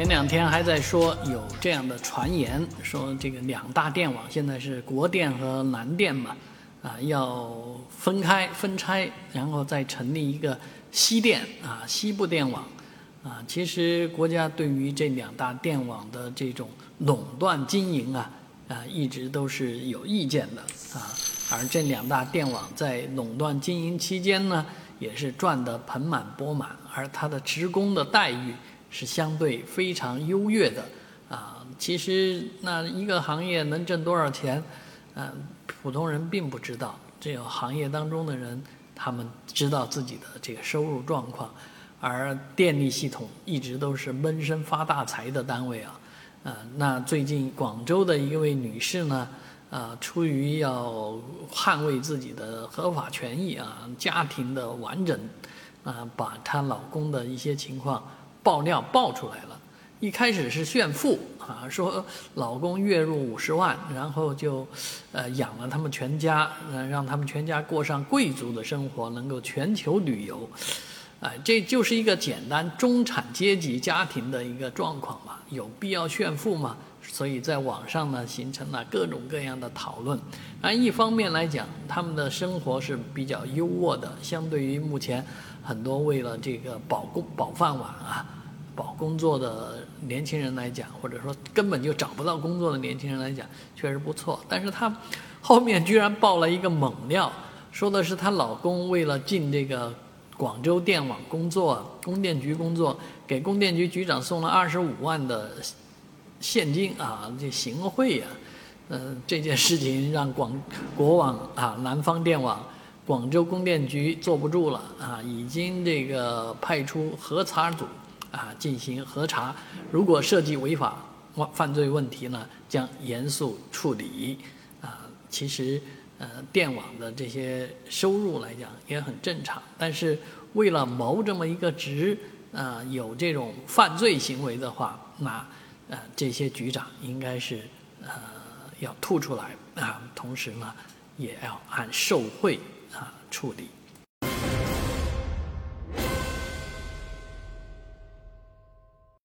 前两天还在说有这样的传言，说这个两大电网现在是国电和南电嘛，啊，要分开分拆，然后再成立一个西电啊，西部电网，啊，其实国家对于这两大电网的这种垄断经营啊，啊，一直都是有意见的啊，而这两大电网在垄断经营期间呢，也是赚得盆满钵满，而它的职工的待遇。是相对非常优越的，啊，其实那一个行业能挣多少钱，嗯，普通人并不知道，只有行业当中的人，他们知道自己的这个收入状况，而电力系统一直都是闷声发大财的单位啊，啊，那最近广州的一位女士呢，啊，出于要捍卫自己的合法权益啊，家庭的完整，啊，把她老公的一些情况。爆料爆出来了，一开始是炫富啊，说老公月入五十万，然后就，呃，养了他们全家，让他们全家过上贵族的生活，能够全球旅游，哎，这就是一个简单中产阶级家庭的一个状况嘛，有必要炫富吗？所以在网上呢，形成了各种各样的讨论。按一方面来讲，他们的生活是比较优渥的，相对于目前很多为了这个保工保饭碗啊、保工作的年轻人来讲，或者说根本就找不到工作的年轻人来讲，确实不错。但是她后面居然爆了一个猛料，说的是她老公为了进这个广州电网工作、供电局工作，给供电局局长送了二十五万的。现金啊，这行贿呀，嗯，这件事情让广国网啊、南方电网、广州供电局坐不住了啊，已经这个派出核查组啊进行核查，如果涉及违法犯罪问题呢，将严肃处理啊。其实呃，电网的这些收入来讲也很正常，但是为了谋这么一个职啊，有这种犯罪行为的话，那。呃，这些局长应该是呃要吐出来啊，同时呢，也要按受贿啊处理。